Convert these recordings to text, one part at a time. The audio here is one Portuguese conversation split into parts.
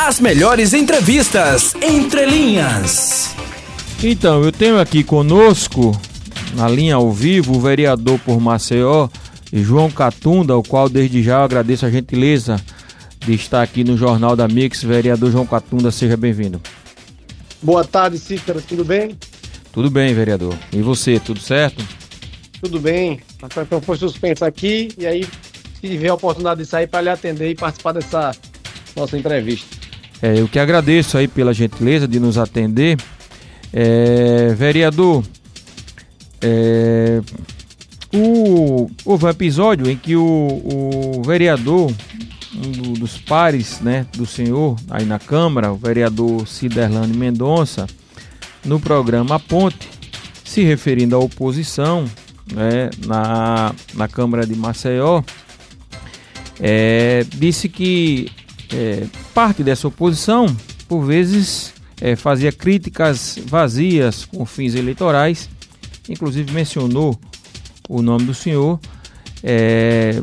As melhores entrevistas entre linhas. Então, eu tenho aqui conosco, na linha ao vivo, o vereador por Maceió, João Catunda, o qual desde já eu agradeço a gentileza de estar aqui no Jornal da Mix. Vereador João Catunda, seja bem-vindo. Boa tarde, Cícero, tudo bem? Tudo bem, vereador. E você, tudo certo? Tudo bem. A situação foi suspensa aqui e aí se tiver a oportunidade de sair para lhe atender e participar dessa nossa entrevista. É, eu que agradeço aí pela gentileza de nos atender. É, vereador, é, o, houve um episódio em que o, o vereador, um do, dos pares né, do senhor aí na Câmara, o vereador Ciderlane Mendonça, no programa Ponte, se referindo à oposição né, na, na Câmara de Maceió, é, disse que é, parte dessa oposição, por vezes, é, fazia críticas vazias com fins eleitorais, inclusive mencionou o nome do senhor, é,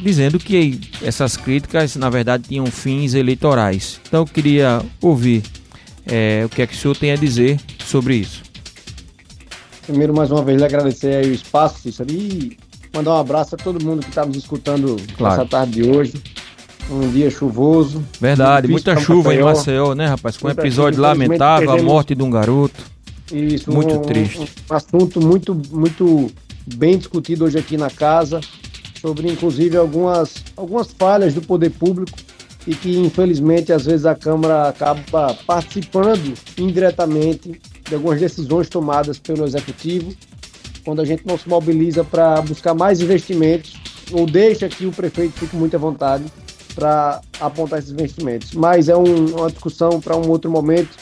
dizendo que essas críticas, na verdade, tinham fins eleitorais. Então, eu queria ouvir é, o que é que o senhor tem a dizer sobre isso. Primeiro, mais uma vez, lhe agradecer o espaço, Cícero, e mandar um abraço a todo mundo que está nos escutando claro. nessa tarde de hoje. Um dia chuvoso. Verdade, muita chuva em Maceió, né, rapaz? Com um episódio lamentável, a morte de um garoto. Isso, muito um, triste. Um assunto muito, muito bem discutido hoje aqui na casa, sobre inclusive algumas, algumas falhas do poder público e que infelizmente às vezes a Câmara acaba participando indiretamente de algumas decisões tomadas pelo Executivo, quando a gente não se mobiliza para buscar mais investimentos ou deixa que o prefeito fique muito à vontade para apontar esses investimentos. Mas é um, uma discussão para um outro momento.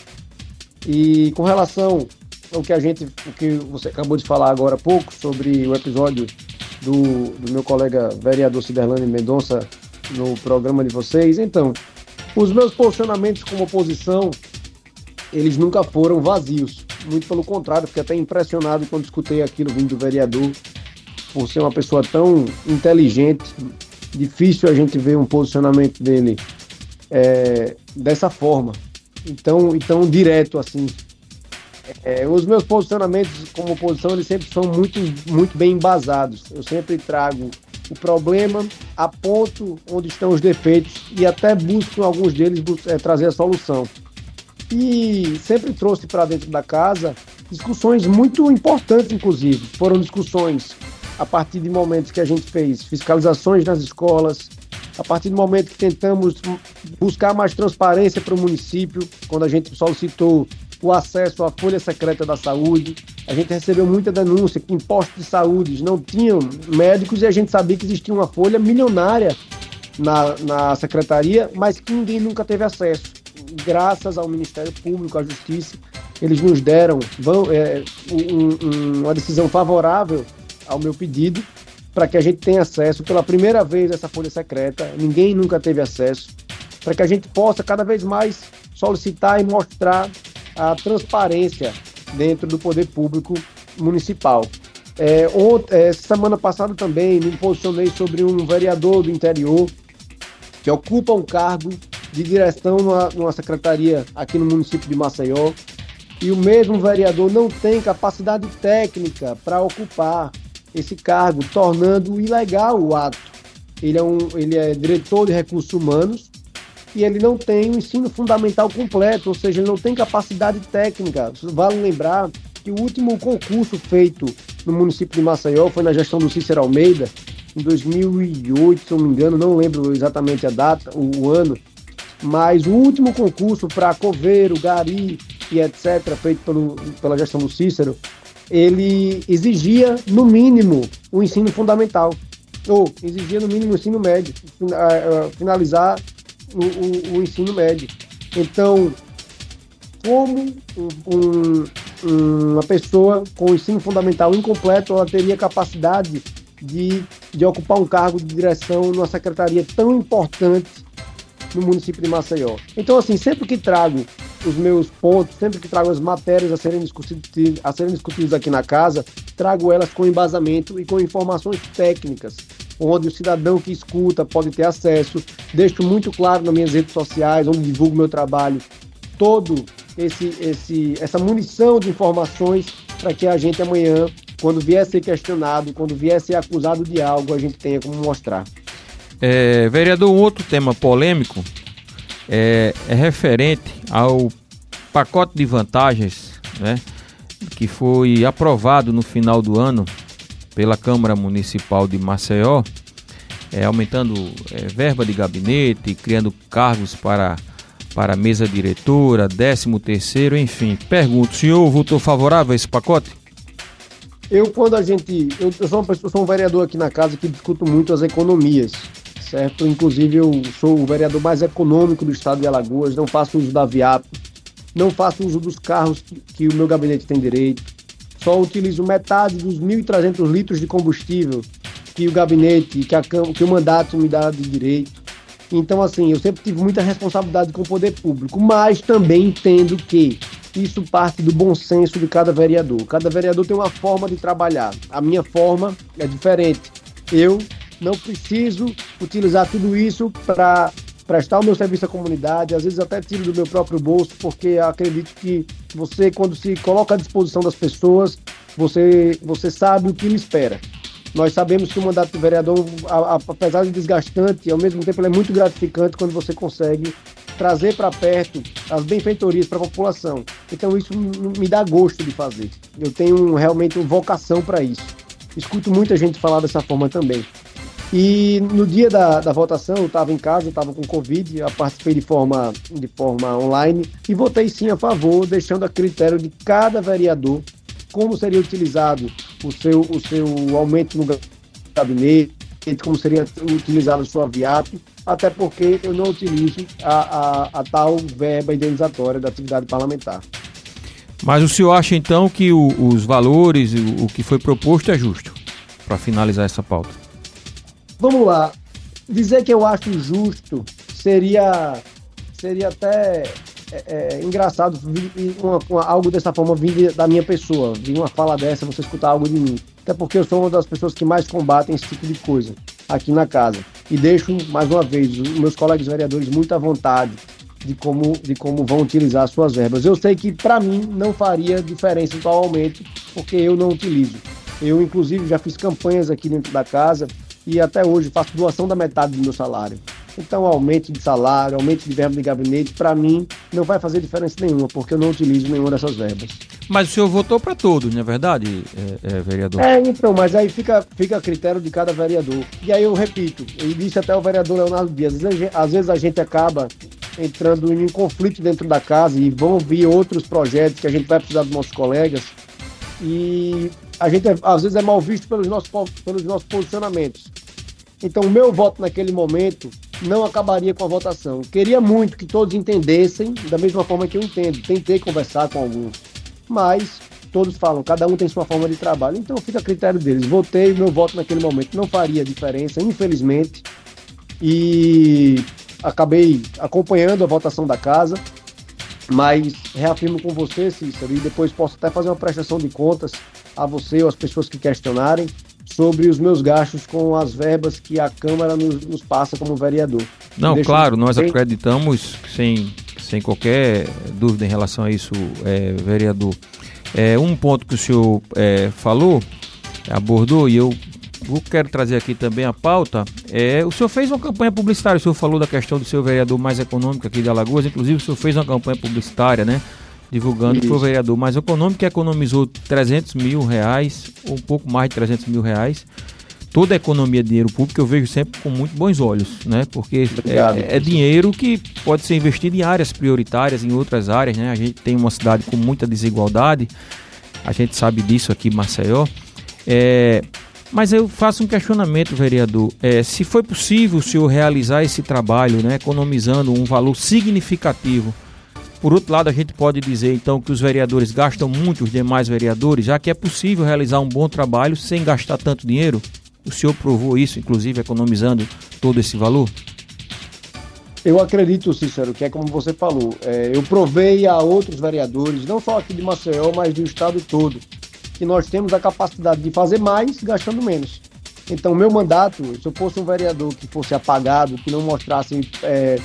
E com relação ao que a gente, o que você acabou de falar agora há pouco sobre o episódio do, do meu colega vereador Ciderlane Mendonça no programa de vocês, então, os meus posicionamentos como oposição, eles nunca foram vazios. Muito pelo contrário, fiquei até impressionado quando escutei aquilo vindo do vereador, por ser uma pessoa tão inteligente, difícil a gente ver um posicionamento dele é, dessa forma, então, então direto assim. É, os meus posicionamentos como oposição eles sempre são muito, muito bem embasados. Eu sempre trago o problema, aponto onde estão os defeitos e até busco alguns deles é, trazer a solução. E sempre trouxe para dentro da casa discussões muito importantes, inclusive. Foram discussões a partir de momentos que a gente fez fiscalizações nas escolas, a partir do momento que tentamos buscar mais transparência para o município, quando a gente solicitou o acesso à folha secreta da saúde, a gente recebeu muita denúncia que em postos de saúde não tinham médicos e a gente sabia que existia uma folha milionária na, na secretaria, mas que ninguém nunca teve acesso. Graças ao Ministério Público, à Justiça, eles nos deram vão, é, um, um, uma decisão favorável ao meu pedido para que a gente tenha acesso pela primeira vez a essa folha secreta. Ninguém nunca teve acesso, para que a gente possa cada vez mais solicitar e mostrar a transparência dentro do poder público municipal. É, ontem, semana passada também me posicionei sobre um vereador do interior que ocupa um cargo de direção numa, numa secretaria aqui no município de Maceió e o mesmo vereador não tem capacidade técnica para ocupar esse cargo, tornando ilegal o ato. Ele é, um, ele é diretor de recursos humanos e ele não tem o um ensino fundamental completo, ou seja, ele não tem capacidade técnica. Vale lembrar que o último concurso feito no município de Maceió foi na gestão do Cícero Almeida, em 2008, se eu não me engano, não lembro exatamente a data, o, o ano, mas o último concurso para coveiro, gari e etc., feito pelo, pela gestão do Cícero, ele exigia, no mínimo, o ensino fundamental, ou exigia, no mínimo, o ensino médio, finalizar o, o, o ensino médio. Então, como um, um, uma pessoa com o ensino fundamental incompleto ela teria capacidade de, de ocupar um cargo de direção numa secretaria tão importante no município de Maceió. Então, assim, sempre que trago os meus pontos, sempre que trago as matérias a serem, discutidas, a serem discutidas aqui na casa, trago elas com embasamento e com informações técnicas. onde o cidadão que escuta pode ter acesso. Deixo muito claro nas minhas redes sociais, onde divulgo meu trabalho, todo esse, esse, essa munição de informações para que a gente amanhã, quando vier ser questionado, quando vier ser acusado de algo, a gente tenha como mostrar. É, vereador, um outro tema polêmico é, é referente ao pacote de vantagens, né, que foi aprovado no final do ano pela Câmara Municipal de Maceió, é, aumentando é, verba de gabinete, criando cargos para para mesa diretora, 13 terceiro, enfim. Pergunto, senhor votou favorável a esse pacote? Eu, quando a gente. Eu, eu sou, uma pessoa, sou um vereador aqui na casa que discuto muito as economias, certo? Inclusive, eu sou o vereador mais econômico do estado de Alagoas, não faço uso da VIAP, não faço uso dos carros que, que o meu gabinete tem direito, só utilizo metade dos 1.300 litros de combustível que o gabinete, que, a, que o mandato me dá de direito. Então, assim, eu sempre tive muita responsabilidade com o poder público, mas também entendo que isso parte do bom senso de cada vereador. Cada vereador tem uma forma de trabalhar. A minha forma é diferente. Eu não preciso utilizar tudo isso para prestar o meu serviço à comunidade, às vezes até tiro do meu próprio bolso, porque acredito que você, quando se coloca à disposição das pessoas, você, você sabe o que lhe espera. Nós sabemos que o mandato de vereador, apesar de desgastante, ao mesmo tempo é muito gratificante quando você consegue trazer para perto as benfeitorias para a população. Então isso me dá gosto de fazer. Eu tenho realmente vocação para isso. Escuto muita gente falar dessa forma também. E no dia da, da votação, eu estava em casa, estava com Covid, eu participei de forma, de forma online e votei sim a favor, deixando a critério de cada vereador como seria utilizado o seu, o seu aumento no gabinete, como seria utilizado a sua VIAP, até porque eu não utilizo a, a, a tal verba indenizatória da atividade parlamentar. Mas o senhor acha então que o, os valores, o, o que foi proposto é justo? Para finalizar essa pauta. Vamos lá. Dizer que eu acho justo seria, seria até é, é, engraçado uma, uma, algo dessa forma vir da minha pessoa, vir uma fala dessa, você escutar algo de mim. Até porque eu sou uma das pessoas que mais combatem esse tipo de coisa aqui na casa. E deixo, mais uma vez, os meus colegas vereadores muito à vontade de como, de como vão utilizar as suas verbas. Eu sei que, para mim, não faria diferença atualmente, porque eu não utilizo. Eu, inclusive, já fiz campanhas aqui dentro da casa e até hoje faço doação da metade do meu salário. Então, aumento de salário, aumento de verba de gabinete, para mim, não vai fazer diferença nenhuma, porque eu não utilizo nenhuma dessas verbas. Mas o senhor votou para todos, não é verdade, é, é, vereador? É, então, mas aí fica, fica a critério de cada vereador. E aí eu repito, eu disse até o vereador Leonardo Dias, às vezes, às vezes a gente acaba entrando em um conflito dentro da casa e vão vir outros projetos que a gente vai precisar dos nossos colegas. E a gente, às vezes, é mal visto pelos nossos, pelos nossos posicionamentos. Então, o meu voto naquele momento não acabaria com a votação. Queria muito que todos entendessem da mesma forma que eu entendo. Tentei conversar com alguns, mas todos falam, cada um tem sua forma de trabalho, então fica a critério deles. Votei, meu voto naquele momento não faria diferença, infelizmente, e acabei acompanhando a votação da casa, mas reafirmo com você, Cícero, e depois posso até fazer uma prestação de contas a você ou às pessoas que questionarem sobre os meus gastos com as verbas que a Câmara nos, nos passa como vereador. Não, claro, nós bem... acreditamos, sem, sem qualquer dúvida em relação a isso, é, vereador. É, um ponto que o senhor é, falou, abordou, e eu quero trazer aqui também a pauta. É, o senhor fez uma campanha publicitária, o senhor falou da questão do seu vereador mais econômico aqui de Alagoas, inclusive o senhor fez uma campanha publicitária, né? divulgando foi o vereador mais econômico, que economizou 300 mil reais, ou um pouco mais de 300 mil reais. Toda a economia de dinheiro público eu vejo sempre com muito bons olhos, né? Porque é, é, dinheiro que pode ser investido em áreas prioritárias, em outras áreas, né? A gente tem uma cidade com muita desigualdade, a gente sabe disso aqui em Maceió. É, mas eu faço um questionamento, vereador. É, se foi possível o senhor realizar esse trabalho, né, economizando um valor significativo por outro lado, a gente pode dizer então que os vereadores gastam muito, os demais vereadores, já que é possível realizar um bom trabalho sem gastar tanto dinheiro? O senhor provou isso, inclusive economizando todo esse valor? Eu acredito, Cícero, que é como você falou. É, eu provei a outros vereadores, não só aqui de Maceió, mas do estado todo, que nós temos a capacidade de fazer mais gastando menos. Então, meu mandato, se eu fosse um vereador que fosse apagado, que não mostrasse é,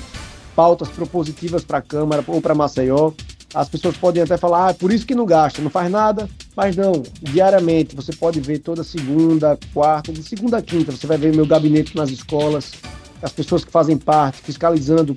pautas propositivas para a Câmara ou para Maceió, as pessoas podem até falar, ah, é por isso que não gasta, não faz nada, mas não, diariamente, você pode ver toda segunda, quarta, de segunda a quinta, você vai ver meu gabinete nas escolas, as pessoas que fazem parte, fiscalizando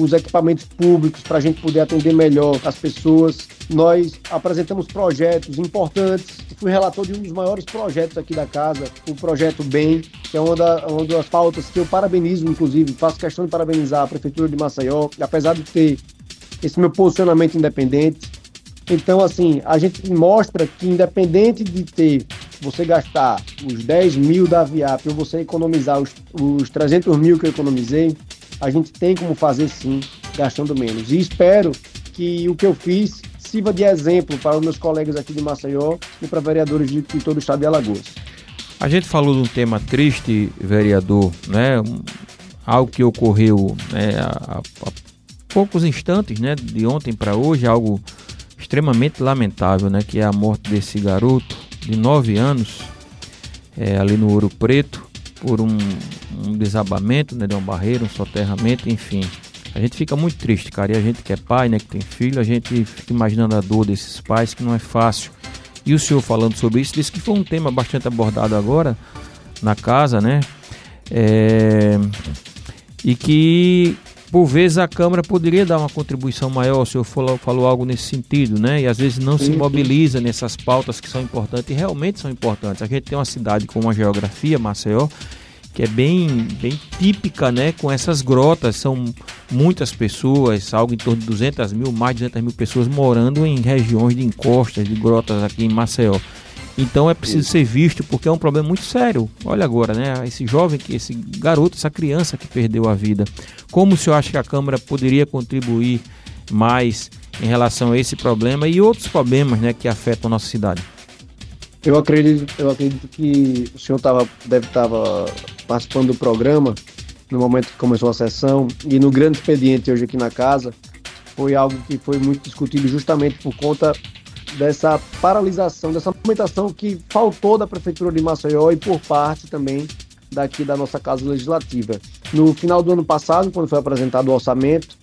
os equipamentos públicos para a gente poder atender melhor as pessoas. Nós apresentamos projetos importantes. Fui relator de um dos maiores projetos aqui da casa, o projeto Bem, que é uma, da, uma das pautas que eu parabenizo, inclusive, faço questão de parabenizar a Prefeitura de Maceió, apesar de ter esse meu posicionamento independente. Então, assim, a gente mostra que independente de ter você gastar os 10 mil da Viap ou você economizar os, os 300 mil que eu economizei, a gente tem como fazer sim, gastando menos. E espero que o que eu fiz sirva de exemplo para os meus colegas aqui de Maceió e para vereadores de, de todo o estado de Alagoas. A gente falou de um tema triste, vereador, né? algo que ocorreu né, há, há poucos instantes, né, de ontem para hoje, algo extremamente lamentável, né, que é a morte desse garoto de 9 anos é, ali no Ouro Preto por um, um desabamento, né, de uma barreira, um soterramento, enfim. A gente fica muito triste, cara. E a gente que é pai, né, que tem filho, a gente fica imaginando a dor desses pais, que não é fácil. E o senhor falando sobre isso, disse que foi um tema bastante abordado agora na casa, né? É... E que por vezes a Câmara poderia dar uma contribuição maior, o senhor falou, falou algo nesse sentido, né? E às vezes não se mobiliza nessas pautas que são importantes e realmente são importantes. A gente tem uma cidade com uma geografia, Maceió, que é bem, bem típica, né? Com essas grotas, são muitas pessoas, algo em torno de 200 mil, mais de 200 mil pessoas morando em regiões de encostas, de grotas aqui em Maceió. Então é preciso ser visto porque é um problema muito sério. Olha agora, né? Esse jovem, esse garoto, essa criança que perdeu a vida. Como o senhor acha que a Câmara poderia contribuir mais em relação a esse problema e outros problemas, né, que afetam a nossa cidade? Eu acredito, eu acredito que o senhor tava, deve estar participando do programa no momento que começou a sessão e no grande expediente hoje aqui na casa foi algo que foi muito discutido justamente por conta dessa paralisação, dessa movimentação que faltou da Prefeitura de Maceió e por parte também daqui da nossa Casa Legislativa. No final do ano passado, quando foi apresentado o orçamento,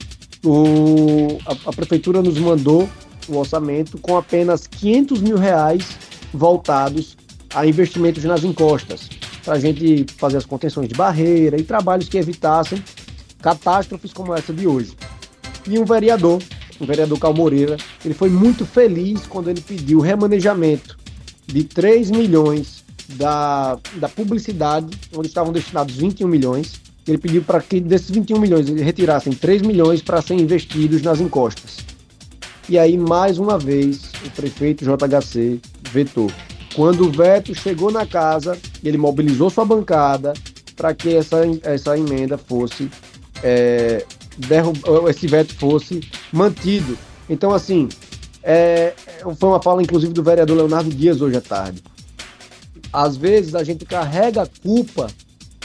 o, a, a Prefeitura nos mandou o orçamento com apenas 500 mil reais voltados a investimentos nas encostas, para a gente fazer as contenções de barreira e trabalhos que evitassem catástrofes como essa de hoje. E um vereador o vereador Cal Moreira, ele foi muito feliz quando ele pediu o remanejamento de 3 milhões da, da publicidade, onde estavam destinados 21 milhões. Ele pediu para que desses 21 milhões eles retirassem 3 milhões para serem investidos nas encostas. E aí, mais uma vez, o prefeito JHC vetou. Quando o veto chegou na casa, ele mobilizou sua bancada para que essa, essa emenda fosse é, esse veto fosse mantido. Então, assim, é, foi uma fala, inclusive, do vereador Leonardo Dias hoje à tarde. Às vezes a gente carrega a culpa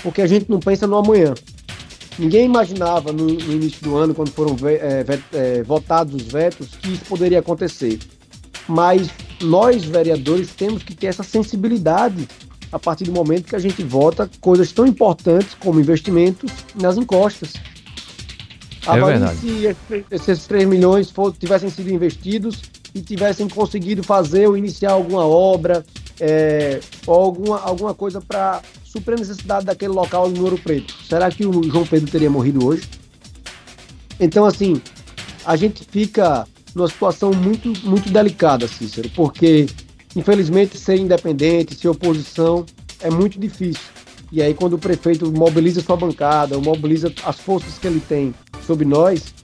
porque a gente não pensa no amanhã. Ninguém imaginava no, no início do ano, quando foram é, é, votados os vetos, que isso poderia acontecer. Mas nós, vereadores, temos que ter essa sensibilidade a partir do momento que a gente vota coisas tão importantes como investimentos nas encostas. Avalie é se esses 3 milhões for, tivessem sido investidos e tivessem conseguido fazer ou iniciar alguma obra é, ou alguma, alguma coisa para suprir a necessidade daquele local no Ouro Preto. Será que o João Pedro teria morrido hoje? Então, assim, a gente fica numa situação muito, muito delicada, Cícero, porque, infelizmente, ser independente, ser oposição, é muito difícil. E aí, quando o prefeito mobiliza sua bancada, ou mobiliza as forças que ele tem sobre nós,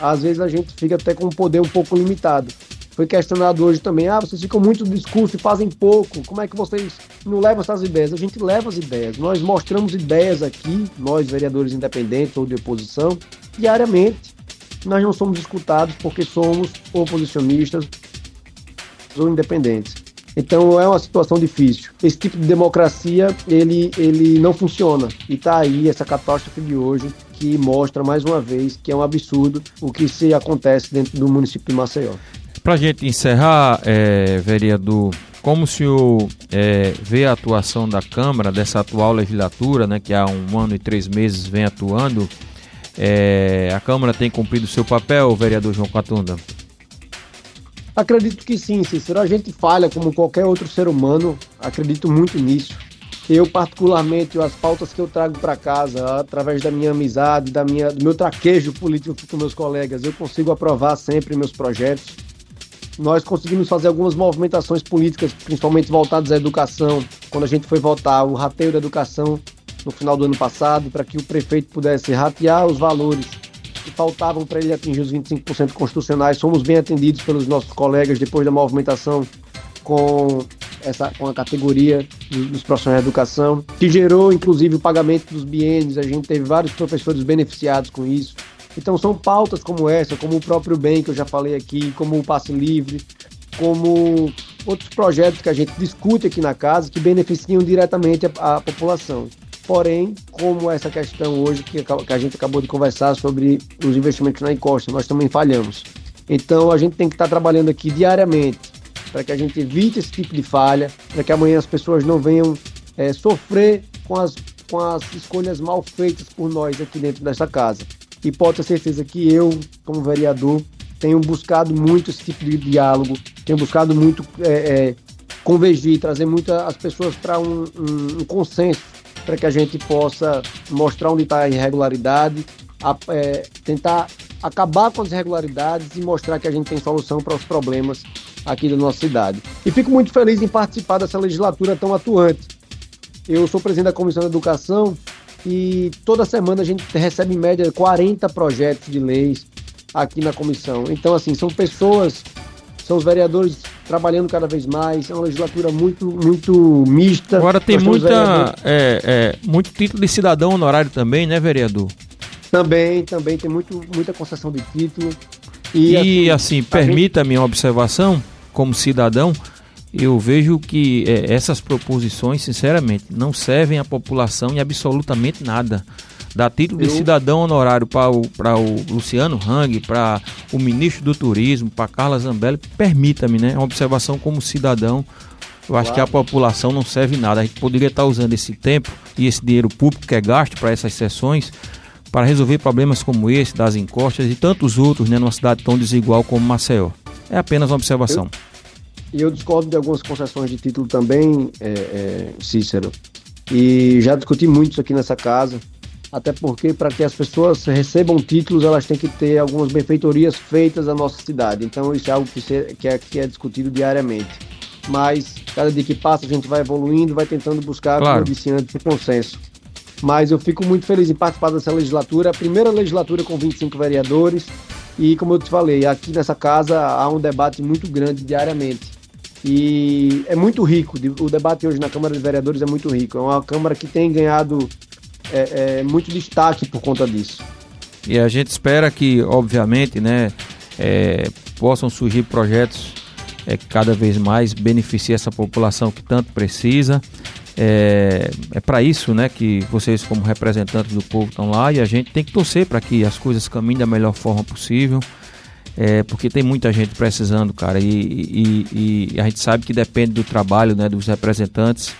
às vezes a gente fica até com um poder um pouco limitado. Foi questionado hoje também, ah, vocês ficam muito no discurso e fazem pouco, como é que vocês não levam essas ideias? A gente leva as ideias, nós mostramos ideias aqui, nós vereadores independentes ou de oposição, diariamente. Nós não somos escutados porque somos oposicionistas ou independentes. Então é uma situação difícil. Esse tipo de democracia, ele, ele não funciona. E está aí essa catástrofe de hoje que mostra mais uma vez que é um absurdo o que se acontece dentro do município de Maceió. Para a gente encerrar, é, vereador, como o senhor é, vê a atuação da Câmara, dessa atual legislatura, né, que há um ano e três meses vem atuando, é, a Câmara tem cumprido o seu papel, vereador João Catunda? Acredito que sim, Cícero. A gente falha como qualquer outro ser humano, acredito muito nisso. Eu, particularmente, as pautas que eu trago para casa, através da minha amizade, da minha, do meu traquejo político com meus colegas, eu consigo aprovar sempre meus projetos. Nós conseguimos fazer algumas movimentações políticas, principalmente voltadas à educação. Quando a gente foi votar o rateio da educação no final do ano passado, para que o prefeito pudesse ratear os valores que faltavam para ele atingir os 25% constitucionais, fomos bem atendidos pelos nossos colegas depois da movimentação com essa com a categoria dos profissionais de educação, que gerou inclusive o pagamento dos biênios. A gente teve vários professores beneficiados com isso. Então são pautas como essa, como o próprio bem que eu já falei aqui, como o passe livre, como outros projetos que a gente discute aqui na casa que beneficiam diretamente a, a população. Porém, como essa questão hoje que, que a gente acabou de conversar sobre os investimentos na encosta, nós também falhamos. Então a gente tem que estar trabalhando aqui diariamente para que a gente evite esse tipo de falha, para que amanhã as pessoas não venham é, sofrer com as, com as escolhas mal feitas por nós aqui dentro dessa casa. E pode ter certeza que eu, como vereador, tenho buscado muito esse tipo de diálogo, tenho buscado muito é, é, convergir, trazer muito as pessoas para um, um, um, consenso, para que a gente possa mostrar onde está a irregularidade, a, é, tentar acabar com as irregularidades e mostrar que a gente tem solução para os problemas aqui da nossa cidade. E fico muito feliz em participar dessa legislatura tão atuante. Eu sou presidente da Comissão de Educação e toda semana a gente recebe em média 40 projetos de leis aqui na comissão. Então, assim, são pessoas, são os vereadores trabalhando cada vez mais, é uma legislatura muito, muito mista. Agora tem muita, é, é, muito título de cidadão honorário também, né, vereador? Também, também tem muito, muita concessão de título. E, e assim, assim permita-me uma observação como cidadão, eu vejo que é, essas proposições, sinceramente, não servem à população em absolutamente nada. Dá título eu... de cidadão honorário para o, o Luciano Hang, para o ministro do Turismo, para Carla Zambelli, permita-me, né? Uma observação como cidadão. Eu acho claro. que a população não serve nada. A gente poderia estar usando esse tempo e esse dinheiro público que é gasto para essas sessões para resolver problemas como esse, das encostas e tantos outros, né, numa cidade tão desigual como Maceió. É apenas uma observação. E eu, eu, discordo de algumas concessões de título também, é, é, Cícero. E já discuti muito isso aqui nessa casa, até porque para que as pessoas recebam títulos, elas têm que ter algumas benfeitorias feitas na nossa cidade. Então isso é algo que, se, que, é, que é discutido diariamente. Mas cada dia que passa a gente vai evoluindo, vai tentando buscar, claro. como eu disse antes, o consenso. Mas eu fico muito feliz em participar dessa legislatura, a primeira legislatura com 25 vereadores. E como eu te falei, aqui nessa casa há um debate muito grande diariamente. E é muito rico, o debate hoje na Câmara de Vereadores é muito rico. É uma Câmara que tem ganhado é, é, muito destaque por conta disso. E a gente espera que, obviamente, né, é, possam surgir projetos é, que cada vez mais beneficiem essa população que tanto precisa. É, é para isso né, que vocês, como representantes do povo, estão lá e a gente tem que torcer para que as coisas caminhem da melhor forma possível. É, porque tem muita gente precisando, cara, e, e, e, a gente sabe que depende do trabalho né, dos representantes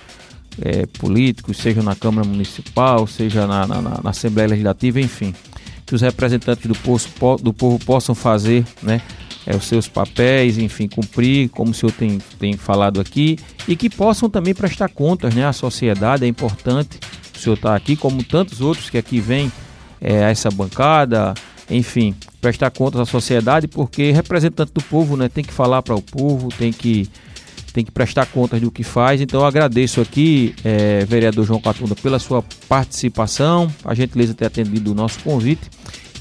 é, políticos, seja na Câmara Municipal, seja na, na, na, Assembleia Legislativa, enfim, que os representantes do povo, do povo possam fazer né, é, os seus papéis, enfim, cumprir, como o senhor tem, tem falado aqui, e que possam também prestar contas né, à sociedade. É importante o senhor estar tá aqui, como tantos outros que aqui vêm é, a essa bancada, enfim, prestar contas à sociedade, porque representante do povo né, tem que falar para o povo, tem que, tem que prestar contas do que faz. Então eu agradeço aqui, é, vereador João Catunda, pela sua participação, a gentileza de ter atendido o nosso convite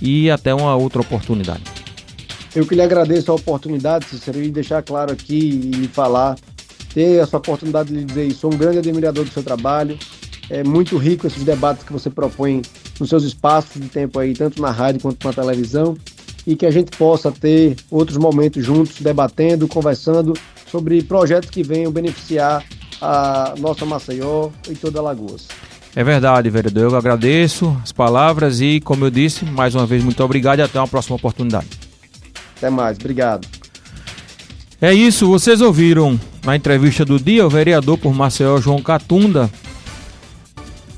e até uma outra oportunidade. Eu que lhe agradeço a oportunidade, Cícero, e deixar claro aqui e falar, ter essa oportunidade de dizer isso. Sou um grande admirador do seu trabalho. É muito rico esses debates que você propõe nos seus espaços de tempo aí, tanto na rádio quanto na televisão, e que a gente possa ter outros momentos juntos, debatendo, conversando sobre projetos que venham beneficiar a nossa Maceió e toda Alagoas. É verdade, vereador. Eu agradeço as palavras e, como eu disse, mais uma vez, muito obrigado e até uma próxima oportunidade. Até mais, obrigado. É isso, vocês ouviram na entrevista do dia o vereador por Maceió, João Catunda.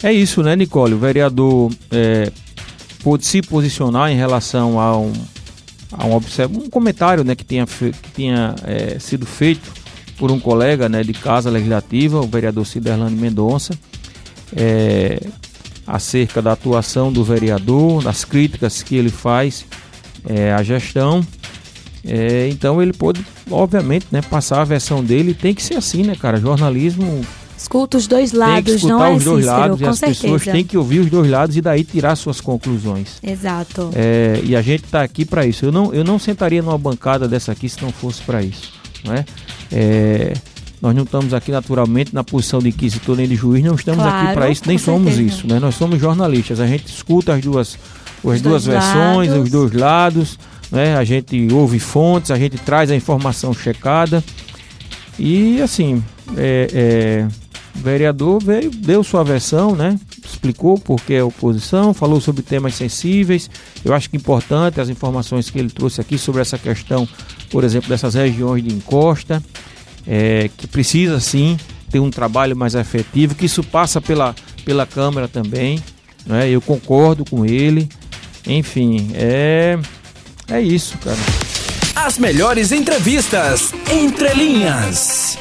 É isso, né, Nicole? O vereador é, pôde se posicionar em relação a um, um, um comentário né, que tinha, que tinha é, sido feito por um colega né, de casa legislativa, o vereador Ciderlane Mendonça, é, acerca da atuação do vereador, das críticas que ele faz é, à gestão. É, então ele pôde, obviamente, né, passar a versão dele. Tem que ser assim, né, cara? Jornalismo Escuta os dois lados, tem que não é os dois Cícero, lados e as certeza. pessoas têm que ouvir os dois lados e daí tirar suas conclusões. Exato. É, e a gente está aqui para isso. Eu não, eu não sentaria numa bancada dessa aqui se não fosse para isso. Não é? nós não estamos aqui naturalmente na posição de inquisitor nem de juiz, não estamos Claro, aqui para isso, nem somos certeza. isso. Né? Nós somos jornalistas, a gente escuta as duas, as Os duas versões, lados. os dois lados, né? a gente ouve fontes, a gente traz a informação checada. E assim, é, é, o vereador veio, deu sua versão, né? Explicou por que a oposição, falou sobre temas sensíveis. Eu acho que é importante as informações que ele trouxe aqui sobre essa questão, por exemplo, dessas regiões de encosta, é, que precisa sim ter um trabalho mais efetivo, que isso passa pela, pela Câmara também. Né? Eu concordo com ele. Enfim, é, é isso, cara. As melhores entrevistas entre linhas.